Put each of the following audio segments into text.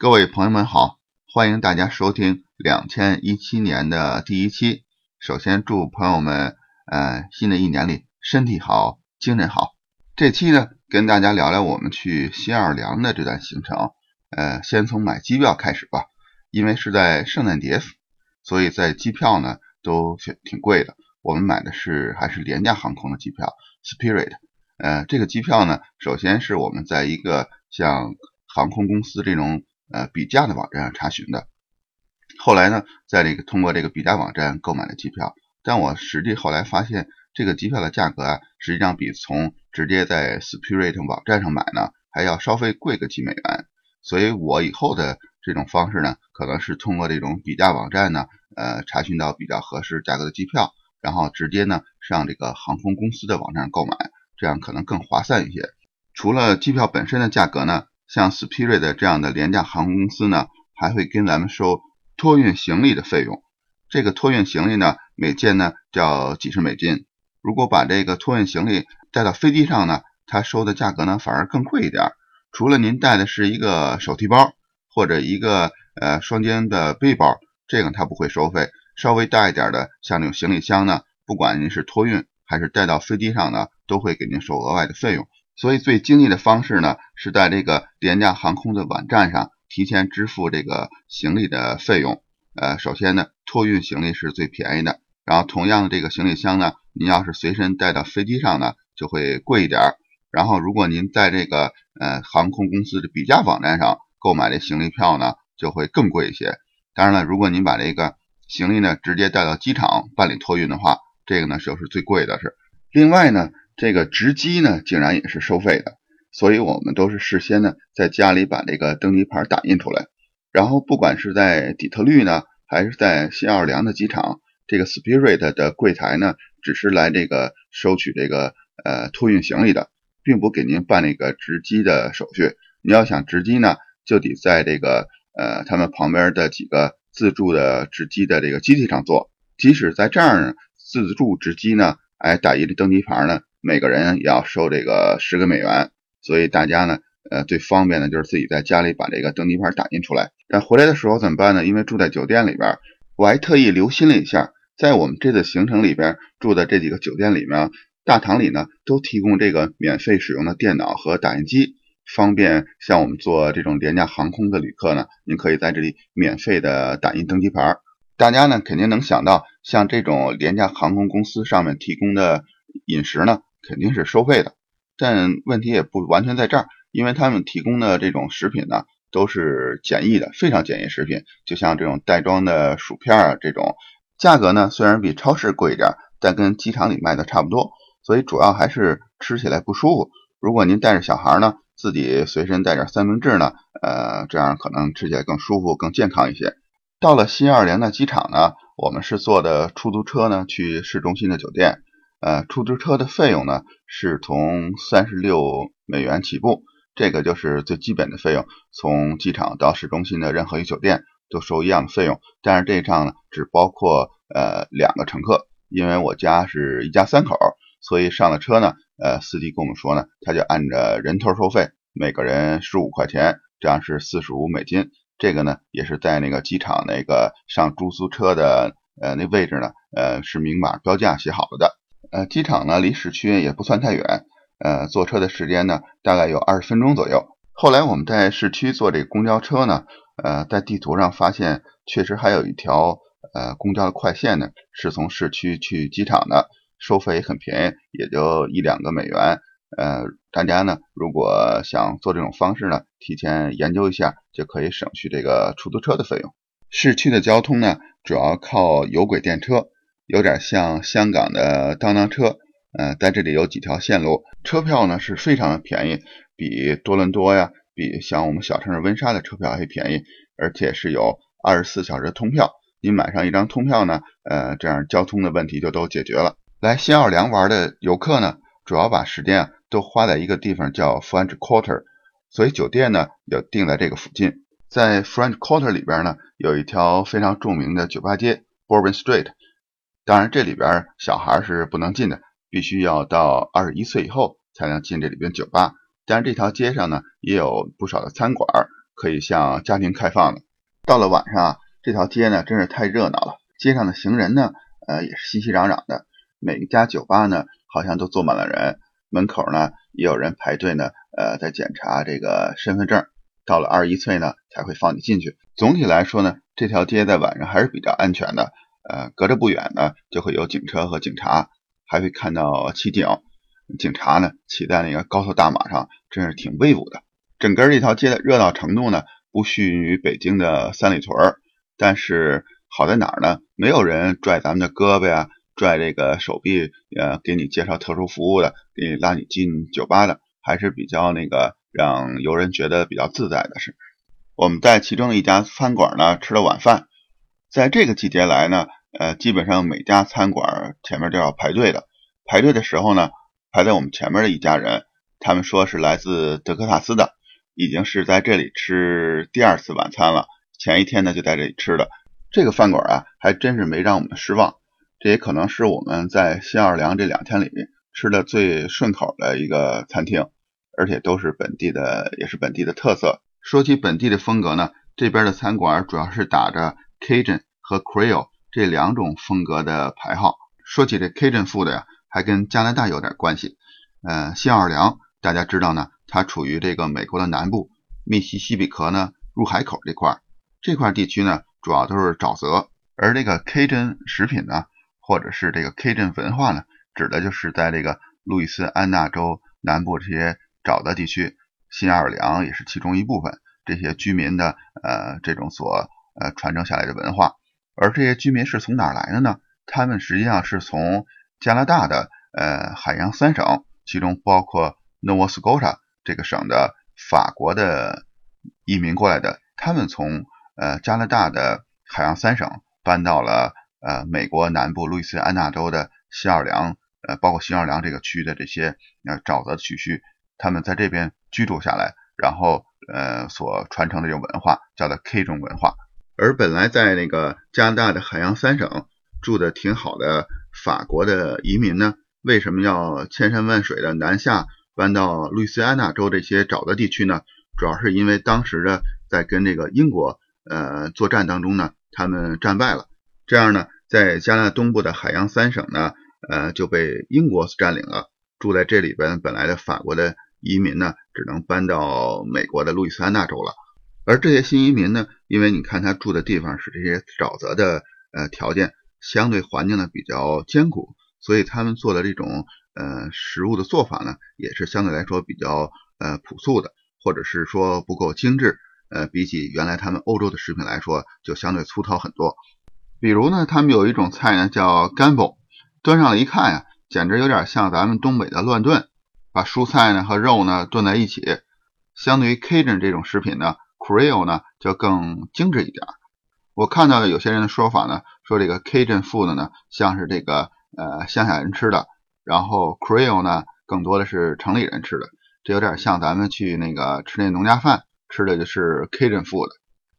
各位朋友们好，欢迎大家收听两千一七年的第一期。首先祝朋友们，呃，新的一年里身体好，精神好。这期呢，跟大家聊聊我们去新奥尔良的这段行程。呃，先从买机票开始吧，因为是在圣诞节，所以在机票呢都挺贵的。我们买的是还是廉价航空的机票，Spirit。呃，这个机票呢，首先是我们在一个像航空公司这种呃比价的网站上查询的，后来呢，在这个通过这个比价网站购买的机票，但我实际后来发现，这个机票的价格啊，实际上比从直接在 Spirit 网站上买呢，还要稍微贵个几美元，所以我以后的这种方式呢，可能是通过这种比价网站呢，呃，查询到比较合适价格的机票，然后直接呢上这个航空公司的网站购买。这样可能更划算一些。除了机票本身的价格呢，像 Spirit 这样的廉价航空公司呢，还会跟咱们收托运行李的费用。这个托运行李呢，每件呢叫几十美金。如果把这个托运行李带到飞机上呢，它收的价格呢反而更贵一点。除了您带的是一个手提包或者一个呃双肩的背包，这个它不会收费。稍微大一点的，像那种行李箱呢，不管您是托运。还是带到飞机上呢，都会给您收额外的费用。所以最经济的方式呢，是在这个廉价航空的网站上提前支付这个行李的费用。呃，首先呢，托运行李是最便宜的。然后同样的这个行李箱呢，您要是随身带到飞机上呢，就会贵一点。然后如果您在这个呃航空公司的比价网站上购买的行李票呢，就会更贵一些。当然了，如果您把这个行李呢直接带到机场办理托运的话，这个呢就是最贵的，是。另外呢，这个值机呢竟然也是收费的，所以我们都是事先呢在家里把这个登机牌打印出来，然后不管是在底特律呢，还是在新奥尔良的机场，这个 Spirit 的柜台呢，只是来这个收取这个呃托运行李的，并不给您办那个值机的手续。你要想值机呢，就得在这个呃他们旁边的几个自助的值机的这个机器上做，即使在这儿呢。自助值机呢，哎，打印的登机牌呢，每个人也要收这个十个美元，所以大家呢，呃，最方便的就是自己在家里把这个登机牌打印出来。但回来的时候怎么办呢？因为住在酒店里边，我还特意留心了一下，在我们这次行程里边住的这几个酒店里面，大堂里呢都提供这个免费使用的电脑和打印机，方便像我们做这种廉价航空的旅客呢，您可以在这里免费的打印登机牌。大家呢肯定能想到，像这种廉价航空公司上面提供的饮食呢，肯定是收费的。但问题也不完全在这儿，因为他们提供的这种食品呢，都是简易的，非常简易食品，就像这种袋装的薯片啊，这种价格呢虽然比超市贵一点，但跟机场里卖的差不多。所以主要还是吃起来不舒服。如果您带着小孩呢，自己随身带点三明治呢，呃，这样可能吃起来更舒服、更健康一些。到了新奥尔良的机场呢，我们是坐的出租车呢去市中心的酒店。呃，出租车的费用呢是从三十六美元起步，这个就是最基本的费用。从机场到市中心的任何一个酒店都收一样的费用，但是这一趟呢只包括呃两个乘客，因为我家是一家三口，所以上了车呢，呃，司机跟我们说呢，他就按着人头收费，每个人十五块钱，这样是四十五美金。这个呢，也是在那个机场那个上出租车的呃那位置呢，呃是明码标价写好了的。呃，机场呢离市区也不算太远，呃，坐车的时间呢大概有二十分钟左右。后来我们在市区坐这个公交车呢，呃，在地图上发现确实还有一条呃公交的快线呢，是从市区去机场的，收费也很便宜，也就一两个美元。呃，大家呢，如果想做这种方式呢，提前研究一下，就可以省去这个出租车的费用。市区的交通呢，主要靠有轨电车，有点像香港的当当车。呃，在这里有几条线路，车票呢是非常的便宜，比多伦多呀，比像我们小城市温莎的车票还便宜，而且是有二十四小时通票。你买上一张通票呢，呃，这样交通的问题就都解决了。来新奥尔良玩的游客呢，主要把时间啊。都花在一个地方叫 French Quarter，所以酒店呢也定在这个附近。在 French Quarter 里边呢，有一条非常著名的酒吧街 Bourbon Street。当然这里边小孩是不能进的，必须要到二十一岁以后才能进这里边酒吧。但是这条街上呢，也有不少的餐馆，可以向家庭开放的。到了晚上，这条街呢真是太热闹了，街上的行人呢，呃也是熙熙攘攘的，每一家酒吧呢好像都坐满了人，门口呢也有人排队呢，呃在检查这个身份证，到了二十一岁呢才会放你进去。总体来说呢，这条街在晚上还是比较安全的，呃隔着不远呢就会有警车和警察，还会看到骑警。警察呢骑在那个高头大马上，真是挺威武的。整个这条街的热闹程度呢，不逊于北京的三里屯儿。但是好在哪儿呢？没有人拽咱们的胳膊呀，拽这个手臂，呃，给你介绍特殊服务的，给你拉你进酒吧的，还是比较那个让游人觉得比较自在的。是我们在其中一家餐馆呢吃了晚饭，在这个季节来呢，呃，基本上每家餐馆前面都要排队的。排队的时候呢。排在我们前面的一家人，他们说是来自德克萨斯的，已经是在这里吃第二次晚餐了。前一天呢就在这里吃的。这个饭馆啊，还真是没让我们失望。这也可能是我们在新奥尔良这两天里吃的最顺口的一个餐厅，而且都是本地的，也是本地的特色。说起本地的风格呢，这边的餐馆主要是打着 Cajun 和 Creole 这两种风格的牌号。说起这 Cajun food 呀。还跟加拿大有点关系，呃，新奥尔良大家知道呢，它处于这个美国的南部，密西西比河呢入海口这块儿，这块地区呢主要都是沼泽，而这个 K 镇食品呢，或者是这个 K 镇文化呢，指的就是在这个路易斯安那州南部这些沼泽地区，新奥尔良也是其中一部分，这些居民的呃这种所呃传承下来的文化，而这些居民是从哪来的呢？他们实际上是从加拿大的呃海洋三省，其中包括 Nova Scotia 这个省的法国的移民过来的，他们从呃加拿大的海洋三省搬到了呃美国南部路易斯安那州的新奥尔良，呃包括新奥尔良这个区域的这些呃沼泽区区，他们在这边居住下来，然后呃所传承的这种文化叫做 K 种文化，而本来在那个加拿大的海洋三省住的挺好的。法国的移民呢，为什么要千山万水的南下搬到路易斯安那州这些沼泽地区呢？主要是因为当时的在跟这个英国呃作战当中呢，他们战败了，这样呢，在加拿大东部的海洋三省呢，呃就被英国占领了。住在这里边本来的法国的移民呢，只能搬到美国的路易斯安那州了。而这些新移民呢，因为你看他住的地方是这些沼泽的呃条件。相对环境呢比较艰苦，所以他们做的这种呃食物的做法呢，也是相对来说比较呃朴素的，或者是说不够精致，呃比起原来他们欧洲的食品来说，就相对粗糙很多。比如呢，他们有一种菜呢叫 gumbo，端上来一看呀，简直有点像咱们东北的乱炖，把蔬菜呢和肉呢炖在一起。相对于 Cajun 这种食品呢，Creole 呢就更精致一点。我看到有些人的说法呢，说这个 Cajun food 呢像是这个呃乡下人吃的，然后 Creole 呢更多的是城里人吃的，这有点像咱们去那个吃那农家饭吃的就是 Cajun food。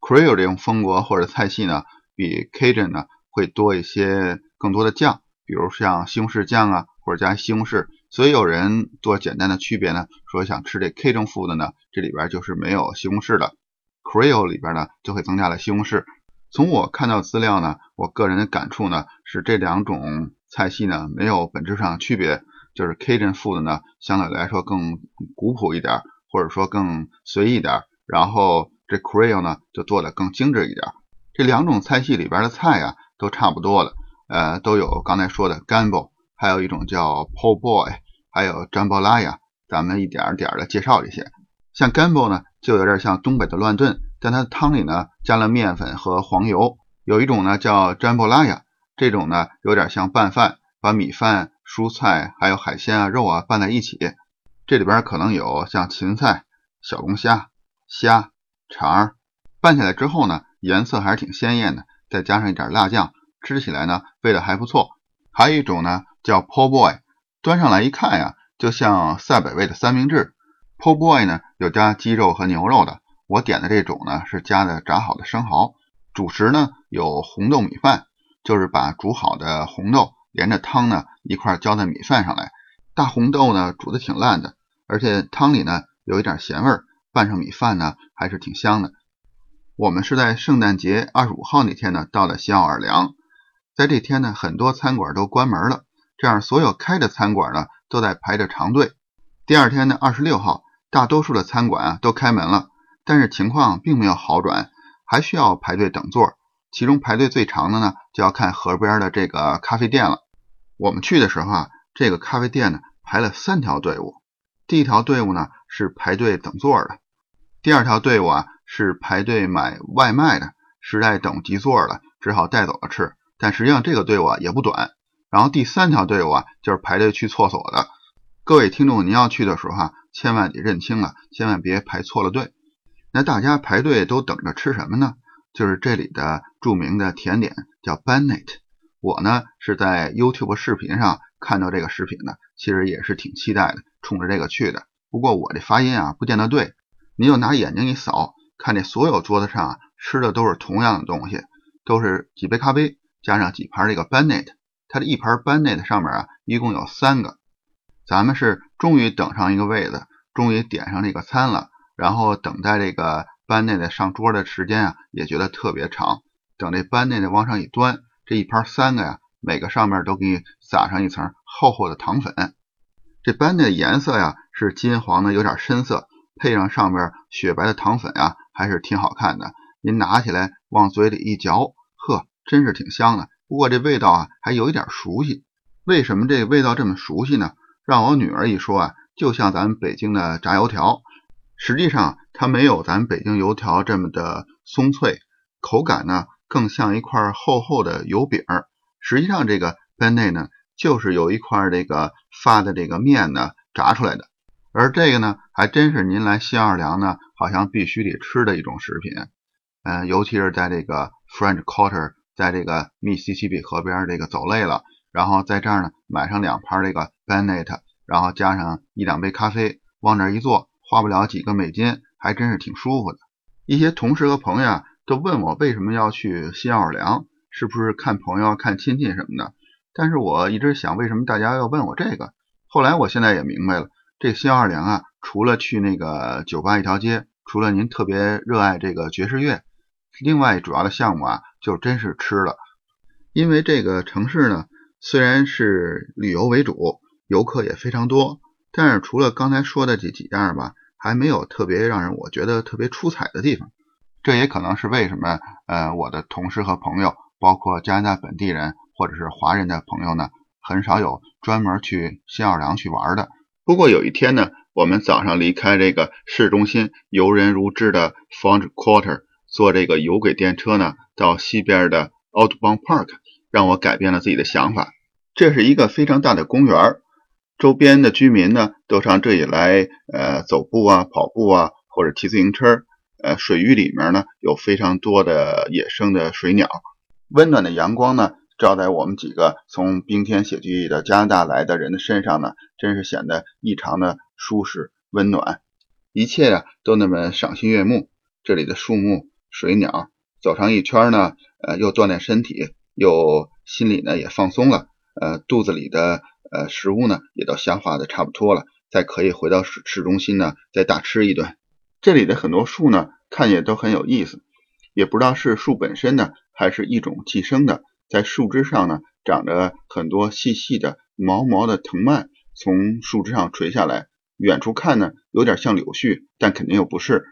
Creole 这种风格或者菜系呢，比 Cajun 呢会多一些更多的酱，比如像西红柿酱啊，或者加西红柿。所以有人做简单的区别呢，说想吃这 Cajun food 呢，这里边就是没有西红柿的，Creole 里边呢就会增加了西红柿。从我看到资料呢，我个人的感触呢是这两种菜系呢没有本质上区别，就是 Cajun food 呢相对来说更古朴一点，或者说更随意一点，然后这 Creole 呢就做的更精致一点。这两种菜系里边的菜呀都差不多的，呃，都有刚才说的 Gumbo，还有一种叫 Po Boy，还有 Jambalaya，咱们一点点的介绍这些。像 Gumbo 呢就有点像东北的乱炖。但它的汤里呢加了面粉和黄油，有一种呢叫詹布拉亚，这种呢有点像拌饭，把米饭、蔬菜还有海鲜啊、肉啊拌在一起，这里边可能有像芹菜、小龙虾、虾、肠，拌起来之后呢颜色还是挺鲜艳的，再加上一点辣酱，吃起来呢味道还不错。还有一种呢叫 Po Boy，端上来一看呀，就像赛百味的三明治。Po Boy 呢有加鸡肉和牛肉的。我点的这种呢是加的炸好的生蚝，主食呢有红豆米饭，就是把煮好的红豆连着汤呢一块浇在米饭上来。大红豆呢煮的挺烂的，而且汤里呢有一点咸味儿，拌上米饭呢，还是挺香的。我们是在圣诞节二十五号那天呢到了西奥尔良，在这天呢，很多餐馆都关门了，这样所有开的餐馆呢都在排着长队。第二天呢，二十六号，大多数的餐馆啊都开门了，但是情况并没有好转，还需要排队等座。其中排队最长的呢，就要看河边的这个咖啡店了。我们去的时候啊，这个咖啡店呢排了三条队伍。第一条队伍呢是排队等座的，第二条队伍啊是排队买外卖的，实在等不及座了，只好带走了吃。但实际上这个队伍啊也不短。然后第三条队伍啊就是排队去厕所的。各位听众，您要去的时候哈，千万得认清了，千万别排错了队。那大家排队都等着吃什么呢？就是这里的著名的甜点叫 Bennett。我呢是在 YouTube 视频上看到这个食品的，其实也是挺期待的。冲着这个去的，不过我这发音啊不见得对，您就拿眼睛一扫，看这所有桌子上啊吃的都是同样的东西，都是几杯咖啡加上几盘这个 Bennett，它的一盘 Bennett 上面啊一共有三个，咱们是终于等上一个位子，终于点上这个餐了，然后等待这个班内的上桌的时间啊也觉得特别长，等这班内的往上一端，这一盘三个呀，每个上面都给你撒上一层厚厚的糖粉。这班内的颜色呀是金黄的，有点深色，配上上面雪白的糖粉呀，还是挺好看的。您拿起来往嘴里一嚼，呵，真是挺香的。不过这味道啊还有一点熟悉。为什么这味道这么熟悉呢？让我女儿一说啊，就像咱们北京的炸油条。实际上它没有咱北京油条这么的松脆，口感呢更像一块厚厚的油饼。实际上这个班内呢。就是有一块这个发的这个面呢炸出来的，而这个呢还真是您来新奥尔良呢好像必须得吃的一种食品，嗯，尤其是在这个 French Quarter，在这个密西西比河边这个走累了，然后在这儿呢买上两盘这个 bennet 然后加上一两杯咖啡，往这一坐，花不了几个美金，还真是挺舒服的。一些同事和朋友啊都问我为什么要去新奥尔良，是不是看朋友、看亲戚什么的？但是我一直想，为什么大家要问我这个？后来我现在也明白了，这新奥尔良啊，除了去那个酒吧一条街，除了您特别热爱这个爵士乐，另外主要的项目啊，就真是吃了。因为这个城市呢，虽然是旅游为主，游客也非常多，但是除了刚才说的这几样吧，还没有特别让人我觉得特别出彩的地方。这也可能是为什么，呃，我的同事和朋友，包括加拿大本地人。或者是华人的朋友呢，很少有专门去新奥尔良去玩的。不过有一天呢，我们早上离开这个市中心游人如织的 Front Quarter，坐这个有轨电车呢，到西边的 Outbound Park，让我改变了自己的想法。这是一个非常大的公园，周边的居民呢都上这里来，呃，走步啊、跑步啊，或者骑自行车。呃，水域里面呢有非常多的野生的水鸟，温暖的阳光呢。照在我们几个从冰天雪地的加拿大来的人的身上呢，真是显得异常的舒适温暖，一切呀都那么赏心悦目。这里的树木、水鸟，走上一圈呢，呃，又锻炼身体，又心里呢也放松了，呃，肚子里的呃食物呢也都消化的差不多了，再可以回到市市中心呢再大吃一顿。这里的很多树呢，看也都很有意思，也不知道是树本身呢，还是一种寄生的。在树枝上呢，长着很多细细的毛毛的藤蔓，从树枝上垂下来。远处看呢，有点像柳絮，但肯定又不是。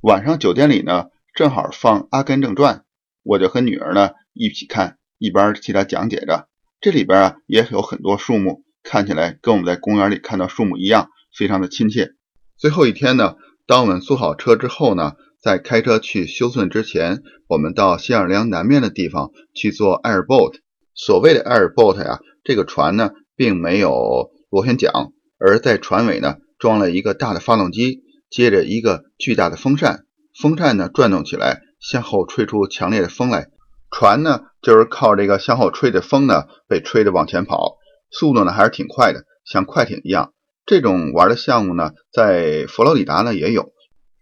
晚上酒店里呢，正好放《阿甘正传》，我就和女儿呢一起看，一边替他讲解着。这里边啊，也有很多树木，看起来跟我们在公园里看到树木一样，非常的亲切。最后一天呢，当我们租好车之后呢。在开车去休斯顿之前，我们到新奥尔良南面的地方去做 air boat。所谓的 air boat 呀，这个船呢并没有螺旋桨，而在船尾呢装了一个大的发动机，接着一个巨大的风扇，风扇呢转动起来，向后吹出强烈的风来。船呢就是靠这个向后吹的风呢被吹着往前跑，速度呢还是挺快的，像快艇一样。这种玩的项目呢，在佛罗里达呢也有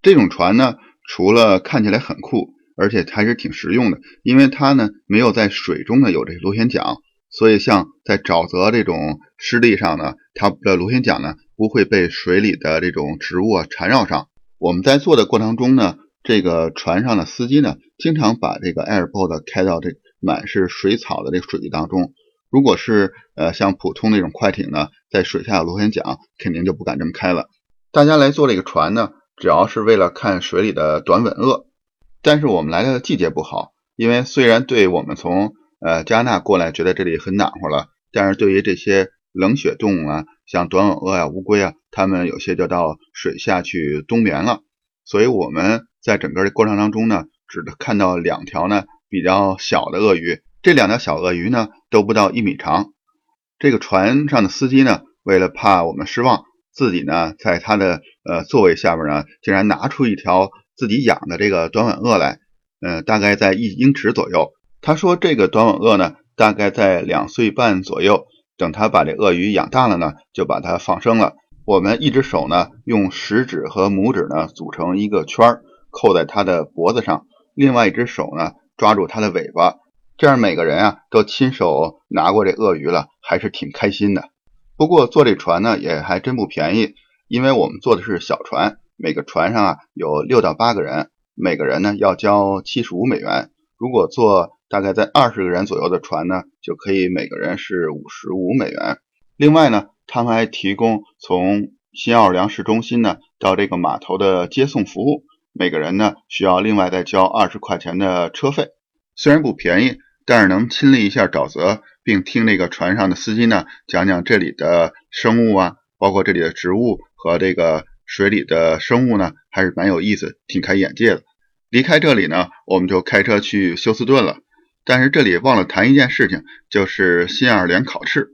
这种船呢。除了看起来很酷，而且还是挺实用的，因为它呢没有在水中呢有这螺旋桨，所以像在沼泽这种湿地上呢，它的螺旋桨呢不会被水里的这种植物啊缠绕上。我们在做的过程中呢，这个船上的司机呢，经常把这个 airboat 开到这满是水草的这个水域当中。如果是呃像普通那种快艇呢，在水下螺旋桨，肯定就不敢这么开了。大家来坐这个船呢，主要是为了看水里的短吻鳄。但是我们来的季节不好，因为虽然对我们从呃加拿大过来觉得这里很暖和了，但是对于这些冷血动物啊，像短吻鳄呀、乌龟啊，它们有些就到水下去冬眠了。所以我们在整个的过程当中呢，只看到两条呢比较小的鳄鱼。这两条小鳄鱼呢都不到一米长，这个船上的司机呢为了怕我们失望，自己呢在他的呃座位下边呢竟然拿出一条自己养的这个短吻鳄来，呃大概在一英尺左右。他说这个短吻鳄呢大概在两岁半左右，等他把这鳄鱼养大了呢就把它放生了。我们一只手呢用食指和拇指呢组成一个圈儿扣在它的脖子上，另外一只手呢抓住它的尾巴。这样每个人啊都亲手拿过这鳄鱼了，还是挺开心的。不过坐这船呢也还真不便宜，因为我们坐的是小船，每个船上啊有六到八个人，每个人呢要交七十五美元。如果坐大概在二十个人左右的船呢，就可以每个人是五十五美元。另外呢，他们还提供从新奥尔良市中心呢到这个码头的接送服务，每个人呢需要另外再交二十块钱的车费，虽然不便宜。但是能亲历一下沼泽，并听那个船上的司机呢讲讲这里的生物啊，包括这里的植物和这个水里的生物呢，还是蛮有意思，挺开眼界的。离开这里呢，我们就开车去休斯顿了。但是这里忘了谈一件事情，就是新奥尔良烤翅。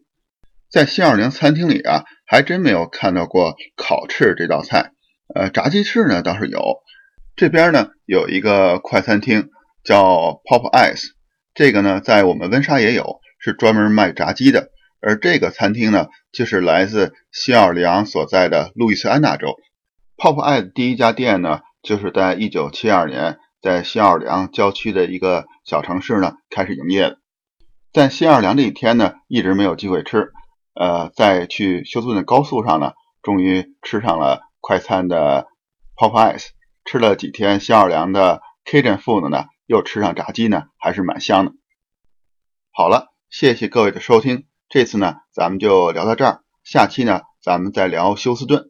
在新奥尔良餐厅里啊，还真没有看到过烤翅这道菜。呃，炸鸡翅呢倒是有。这边呢有一个快餐厅叫 Pop Ice。这个呢，在我们温莎也有，是专门卖炸鸡的。而这个餐厅呢，就是来自新奥尔良所在的路易斯安那州。泡泡爱的第一家店呢，就是在1972年在新奥尔良郊区的一个小城市呢开始营业的。在新奥尔良这一天呢，一直没有机会吃。呃，在去休斯顿的高速上呢，终于吃上了快餐的泡泡爱，吃了几天新奥尔良的 Cajun food 呢。又吃上炸鸡呢，还是蛮香的。好了，谢谢各位的收听，这次呢咱们就聊到这儿，下期呢咱们再聊休斯顿。